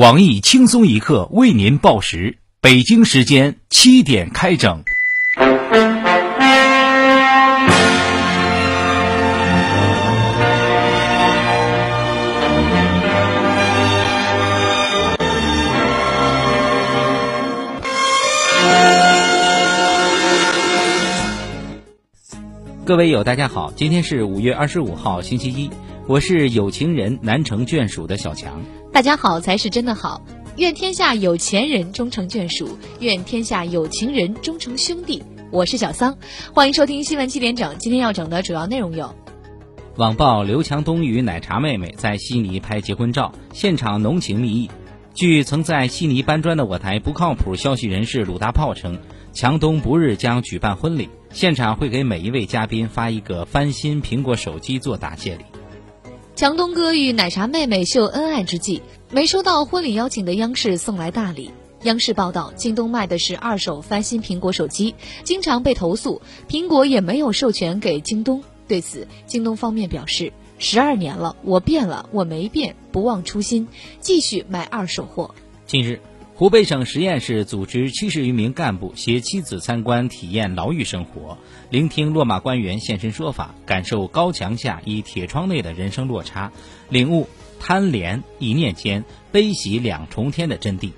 网易轻松一刻为您报时，北京时间七点开整。各位友，大家好，今天是五月二十五号，星期一，我是有情人难成眷属的小强。大家好才是真的好，愿天下有钱人终成眷属，愿天下有情人终成兄弟。我是小桑，欢迎收听新闻七点整。今天要整的主要内容有：网曝刘强东与奶茶妹妹在悉尼拍结婚照，现场浓情蜜意。据曾在悉尼搬砖的我台不靠谱消息人士鲁大炮称，强东不日将举办婚礼。现场会给每一位嘉宾发一个翻新苹果手机做答谢礼。强东哥与奶茶妹妹秀恩爱之际，没收到婚礼邀请的央视送来大礼。央视报道，京东卖的是二手翻新苹果手机，经常被投诉，苹果也没有授权给京东。对此，京东方面表示：十二年了，我变了，我没变，不忘初心，继续卖二手货。近日。湖北省十堰市组织七十余名干部携妻子参观体验牢狱生活，聆听落马官员现身说法，感受高墙下与铁窗内的人生落差，领悟贪廉一念间，悲喜两重天的真谛。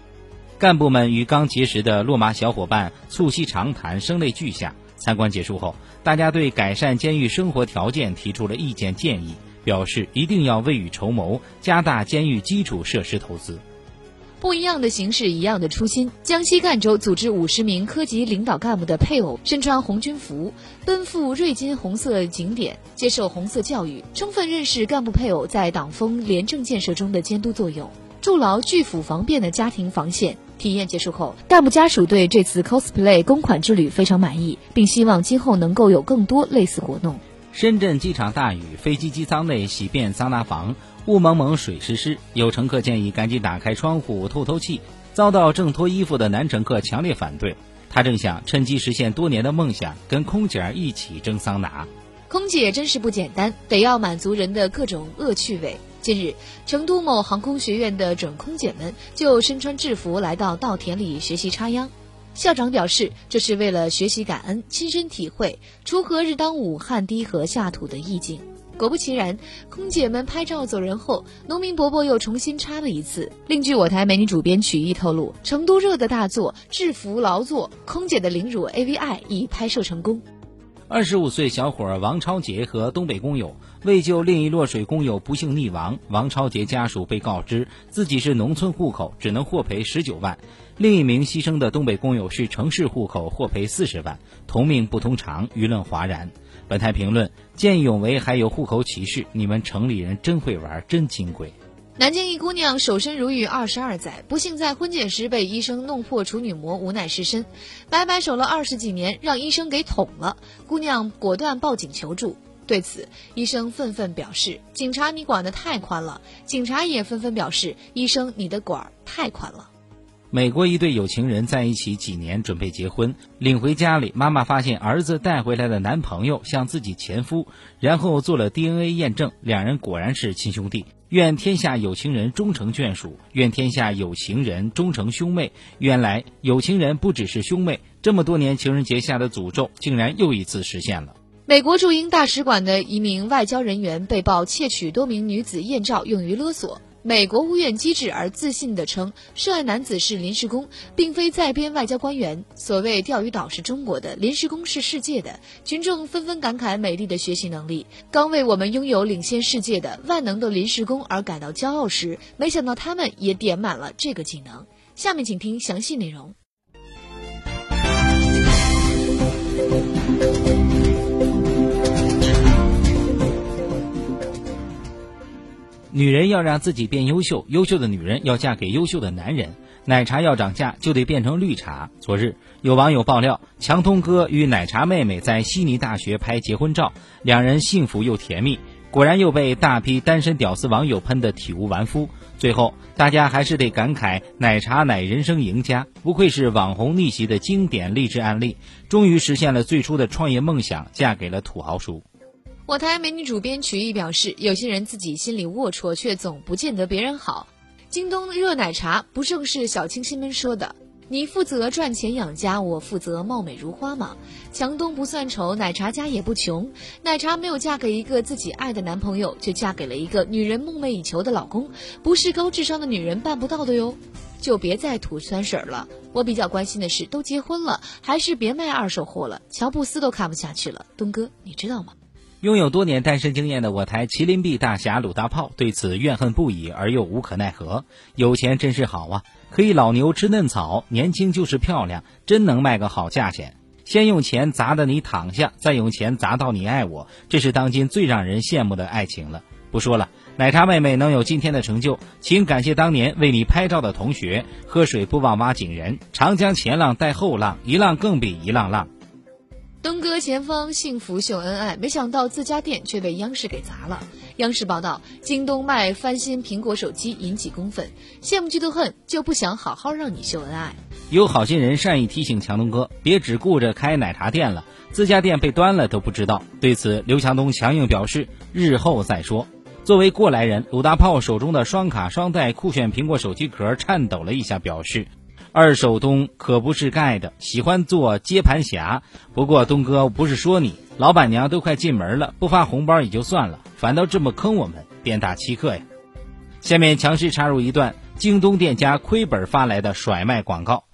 干部们与刚结识的落马小伙伴促膝长谈，声泪俱下。参观结束后，大家对改善监狱生活条件提出了意见建议，表示一定要未雨绸缪，加大监狱基础设施投资。不一样的形式，一样的初心。江西赣州组织五十名科级领导干部的配偶身穿红军服，奔赴瑞金红色景点，接受红色教育，充分认识干部配偶在党风廉政建设中的监督作用，筑牢拒腐防变的家庭防线。体验结束后，干部家属对这次 cosplay 公款之旅非常满意，并希望今后能够有更多类似活动。深圳机场大雨，飞机机舱内洗遍桑拿房。雾蒙蒙，水湿湿，有乘客建议赶紧打开窗户透透气，遭到正脱衣服的男乘客强烈反对。他正想趁机实现多年的梦想，跟空姐儿一起蒸桑拿。空姐真是不简单，得要满足人的各种恶趣味。近日，成都某航空学院的准空姐们就身穿制服来到稻田里学习插秧。校长表示，这是为了学习感恩，亲身体会“锄禾日当午，汗滴禾下土”的意境。果不其然，空姐们拍照走人后，农民伯伯又重新插了一次。另据我台美女主编曲艺透露，成都热的大作《制服劳作》，空姐的凌辱 AVI 已拍摄成功。二十五岁小伙王超杰和东北工友为救另一落水工友不幸溺亡，王超杰家属被告知自己是农村户口，只能获赔十九万；另一名牺牲的东北工友是城市户口，获赔四十万。同命不同偿，舆论哗然。本台评论：见义勇为还有户口歧视，你们城里人真会玩，真金贵。南京一姑娘守身如玉二十二载，不幸在婚检时被医生弄破处女膜，无奈失身，白白守了二十几年，让医生给捅了。姑娘果断报警求助，对此医生愤愤表示：“警察你管得太宽了。”警察也纷纷表示：“医生你的管儿太宽了。”美国一对有情人在一起几年，准备结婚，领回家里，妈妈发现儿子带回来的男朋友像自己前夫，然后做了 DNA 验证，两人果然是亲兄弟。愿天下有情人终成眷属，愿天下有情人终成兄妹。原来有情人不只是兄妹，这么多年情人节下的诅咒，竟然又一次实现了。美国驻英大使馆的一名外交人员被曝窃取多名女子艳照，用于勒索。美国务院机智而自信地称，涉案男子是临时工，并非在编外交官员。所谓钓鱼岛是中国的，临时工是世界的。群众纷纷感慨美丽的学习能力，刚为我们拥有领先世界的万能的临时工而感到骄傲时，没想到他们也点满了这个技能。下面请听详细内容。女人要让自己变优秀，优秀的女人要嫁给优秀的男人。奶茶要涨价，就得变成绿茶。昨日有网友爆料，强东哥与奶茶妹妹在悉尼大学拍结婚照，两人幸福又甜蜜。果然又被大批单身屌丝网友喷得体无完肤。最后，大家还是得感慨，奶茶乃人生赢家，不愧是网红逆袭的经典励志案例，终于实现了最初的创业梦想，嫁给了土豪叔。我台美女主编曲艺表示，有些人自己心里龌龊，却总不见得别人好。京东热奶茶不正是小清新们说的？你负责赚钱养家，我负责貌美如花吗？强东不算丑，奶茶家也不穷。奶茶没有嫁给一个自己爱的男朋友，却嫁给了一个女人梦寐以求的老公，不是高智商的女人办不到的哟。就别再吐酸水了。我比较关心的是，都结婚了，还是别卖二手货了。乔布斯都看不下去了，东哥，你知道吗？拥有多年单身经验的我台麒麟臂大侠鲁大炮对此怨恨不已，而又无可奈何。有钱真是好啊，可以老牛吃嫩草，年轻就是漂亮，真能卖个好价钱。先用钱砸得你躺下，再用钱砸到你爱我，这是当今最让人羡慕的爱情了。不说了，奶茶妹妹能有今天的成就，请感谢当年为你拍照的同学。喝水不忘挖井人，长江前浪带后浪，一浪更比一浪浪。东哥前方幸福秀恩爱，没想到自家店却被央视给砸了。央视报道，京东卖翻新苹果手机引起公愤，羡慕嫉妒恨就不想好好让你秀恩爱。有好心人善意提醒强东哥，别只顾着开奶茶店了，自家店被端了都不知道。对此，刘强东强硬表示，日后再说。作为过来人，鲁大炮手中的双卡双待酷炫苹果手机壳颤抖了一下，表示。二手东可不是盖的，喜欢做接盘侠。不过东哥不是说你，老板娘都快进门了，不发红包也就算了，反倒这么坑我们，店大欺客呀！下面强势插入一段京东店家亏本发来的甩卖广告：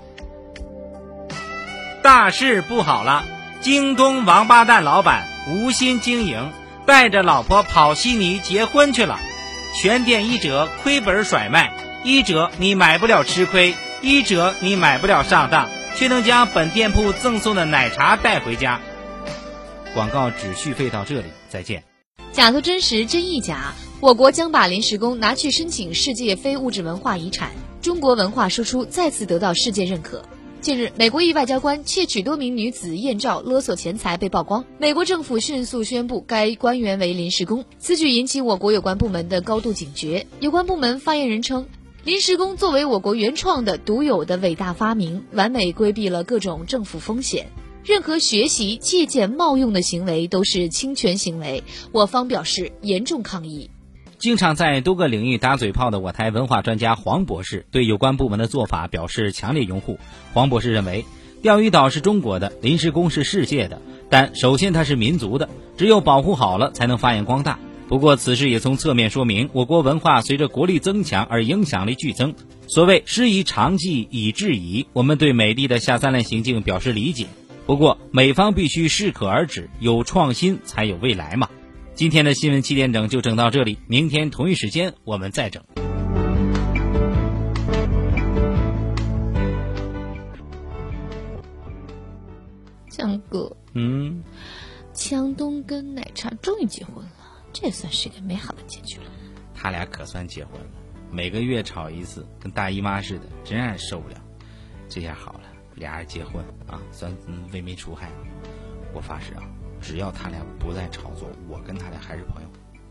大事不好了，京东王八蛋老板无心经营，带着老婆跑悉尼结婚去了，全店一折，亏本甩卖，一折你买不了吃亏。一折你买不了上当，却能将本店铺赠送的奶茶带回家。广告只续费到这里，再见。假作真实，真亦假。我国将把临时工拿去申请世界非物质文化遗产，中国文化输出再次得到世界认可。近日，美国一外交官窃取多名女子艳照勒索钱财被曝光，美国政府迅速宣布该官员为临时工，此举引起我国有关部门的高度警觉。有关部门发言人称。临时工作为我国原创的、独有的伟大发明，完美规避了各种政府风险。任何学习、借鉴、冒用的行为都是侵权行为，我方表示严重抗议。经常在多个领域打嘴炮的我台文化专家黄博士对有关部门的做法表示强烈拥护。黄博士认为，钓鱼岛是中国的，临时工是世界的，但首先它是民族的，只有保护好了，才能发扬光大。不过，此事也从侧面说明，我国文化随着国力增强而影响力剧增。所谓“师夷长技以制夷”，我们对美丽的下三滥行径表示理解。不过，美方必须适可而止，有创新才有未来嘛。今天的新闻七点整就整到这里，明天同一时间我们再整。江哥，嗯，强东跟奶茶终于结婚了。这算是个美好的结局了。他俩可算结婚了，每个月吵一次，跟大姨妈似的，真让人受不了。这下好了，俩人结婚啊，算为民除害。我发誓啊，只要他俩不再炒作，我跟他俩还是朋友。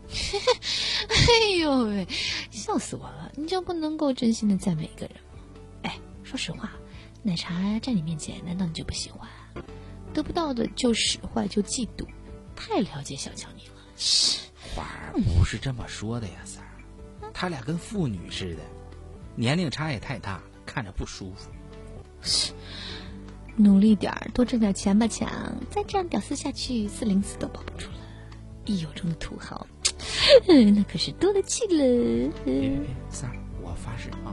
哎呦喂，笑死我了！你就不能够真心的赞美一个人吗？哎，说实话，奶茶在你面前，难道你就不喜欢？得不到的就使坏，就嫉妒，太了解小强你了。不是这么说的呀，三儿，他俩跟父女似的，年龄差也太大了，看着不舒服。努力点儿，多挣点钱吧，强！再这样屌丝下去，四零四都保不住了。一有中的土豪，那可是多了去了。别别别，三儿，我发誓啊，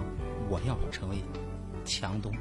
我要成为强东。